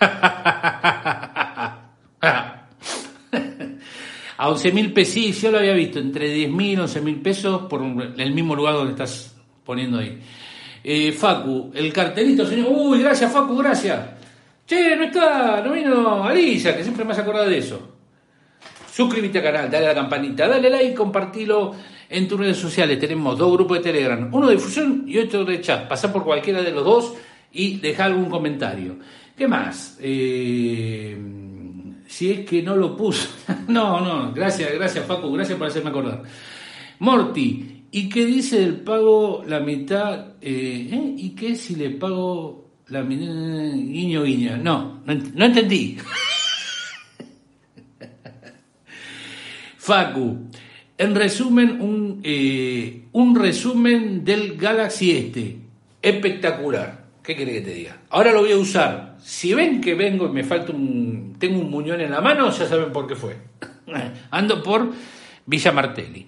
a 11 mil pesos, yo lo había visto, entre 10 mil y 11 mil pesos por el mismo lugar donde estás poniendo ahí. Eh, Facu, el cartelito, señor. Uy, gracias, Facu, gracias. Che, no está, no vino Alicia, que siempre me has acordado de eso. Suscríbete al canal, dale a la campanita, dale like, compartilo en tus redes sociales. Tenemos dos grupos de Telegram, uno de difusión y otro de chat. Pasá por cualquiera de los dos y deja algún comentario. ¿Qué más? Eh, si es que no lo puso. no, no, gracias, gracias Facu, gracias por hacerme acordar. Morty, ¿y qué dice el pago la mitad? Eh, ¿eh? ¿Y qué si le pago la mitad? Guiño, guiño. No, no entendí. Facu, en resumen, un, eh, un resumen del Galaxy este. Espectacular. ¿Qué quiere que te diga? Ahora lo voy a usar. Si ven que vengo y me falta un. tengo un muñón en la mano, ya saben por qué fue. Ando por Villa Martelli.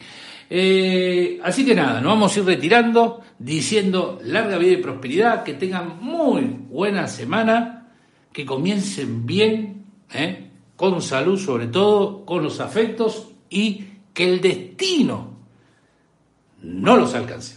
Eh, así que nada, nos vamos a ir retirando, diciendo larga vida y prosperidad, que tengan muy buena semana, que comiencen bien, eh, con salud sobre todo, con los afectos y que el destino no los alcance.